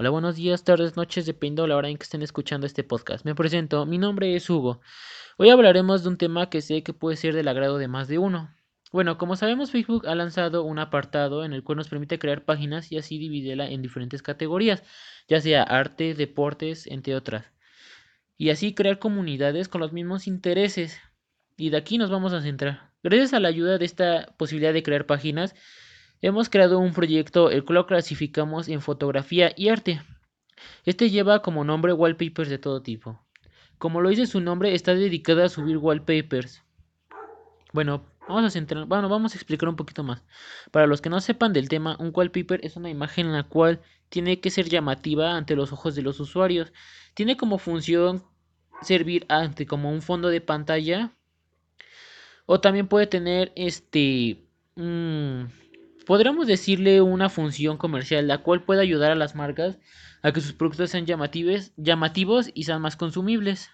Hola, buenos días, tardes, noches, dependiendo de la hora en que estén escuchando este podcast. Me presento, mi nombre es Hugo. Hoy hablaremos de un tema que sé que puede ser del agrado de más de uno. Bueno, como sabemos, Facebook ha lanzado un apartado en el cual nos permite crear páginas y así dividirla en diferentes categorías, ya sea arte, deportes, entre otras. Y así crear comunidades con los mismos intereses. Y de aquí nos vamos a centrar. Gracias a la ayuda de esta posibilidad de crear páginas, Hemos creado un proyecto el cual clasificamos en fotografía y arte. Este lleva como nombre wallpapers de todo tipo. Como lo dice su nombre, está dedicada a subir wallpapers. Bueno, vamos a centrar, bueno, vamos a explicar un poquito más. Para los que no sepan del tema, un wallpaper es una imagen en la cual tiene que ser llamativa ante los ojos de los usuarios. Tiene como función servir como un fondo de pantalla o también puede tener este podríamos decirle una función comercial, la cual puede ayudar a las marcas a que sus productos sean llamativos, llamativos y sean más consumibles.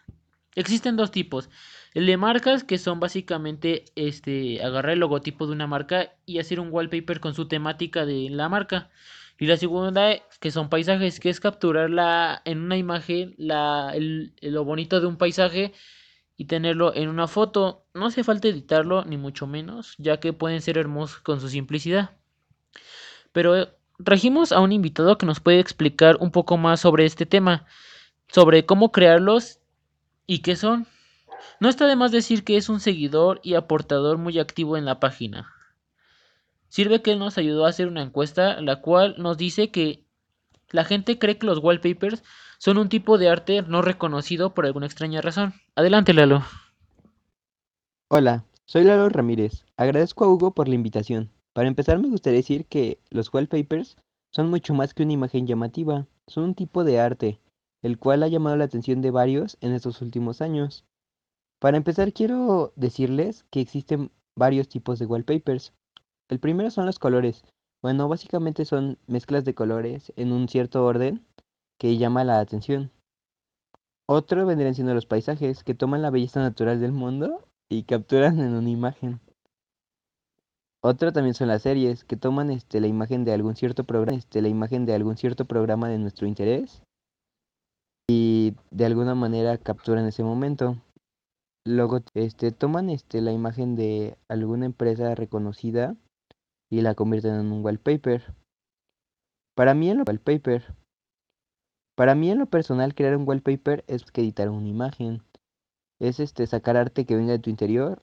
Existen dos tipos. El de marcas, que son básicamente este, agarrar el logotipo de una marca y hacer un wallpaper con su temática de la marca. Y la segunda, que son paisajes, que es capturar en una imagen la, lo bonito de un paisaje y tenerlo en una foto. No hace falta editarlo, ni mucho menos, ya que pueden ser hermosos con su simplicidad. Pero trajimos a un invitado que nos puede explicar un poco más sobre este tema, sobre cómo crearlos y qué son. No está de más decir que es un seguidor y aportador muy activo en la página. Sirve que él nos ayudó a hacer una encuesta, la cual nos dice que la gente cree que los wallpapers son un tipo de arte no reconocido por alguna extraña razón. Adelante, Lalo. Hola, soy Lalo Ramírez. Agradezco a Hugo por la invitación. Para empezar me gustaría decir que los wallpapers son mucho más que una imagen llamativa, son un tipo de arte, el cual ha llamado la atención de varios en estos últimos años. Para empezar quiero decirles que existen varios tipos de wallpapers. El primero son los colores. Bueno, básicamente son mezclas de colores en un cierto orden que llama la atención. Otro vendrían siendo los paisajes, que toman la belleza natural del mundo y capturan en una imagen. Otro también son las series, que toman este, la imagen de algún cierto programa, este, la imagen de algún cierto programa de nuestro interés y de alguna manera capturan ese momento. Luego este, toman la imagen de alguna empresa reconocida y la convierten en un wallpaper. Para mí en lo wallpaper. Para mí en lo personal crear un wallpaper es que editar una imagen. Es este sacar arte que venga de tu interior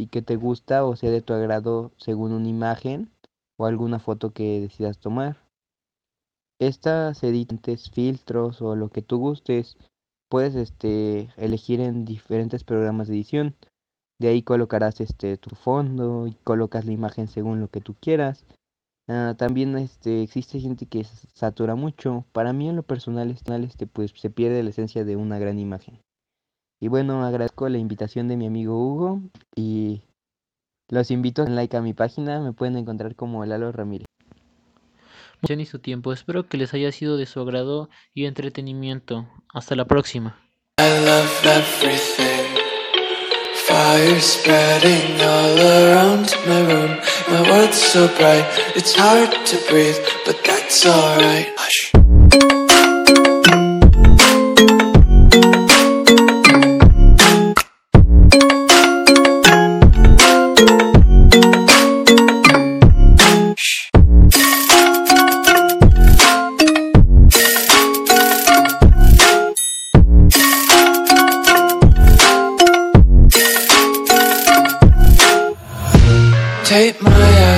y que te gusta o sea de tu agrado según una imagen o alguna foto que decidas tomar. Estas editantes, filtros o lo que tú gustes, puedes este, elegir en diferentes programas de edición. De ahí colocarás este, tu fondo y colocas la imagen según lo que tú quieras. Ah, también este, existe gente que satura mucho. Para mí en lo personal este, pues, se pierde la esencia de una gran imagen. Y bueno, agradezco la invitación de mi amigo Hugo y los invito a dar like a mi página, me pueden encontrar como Lalo Ramírez. Muchas y su tiempo, espero que les haya sido de su agrado y entretenimiento. Hasta la próxima. Fire spreading all around my room. My world's so bright, it's hard to breathe, but that's alright. Hush. Take my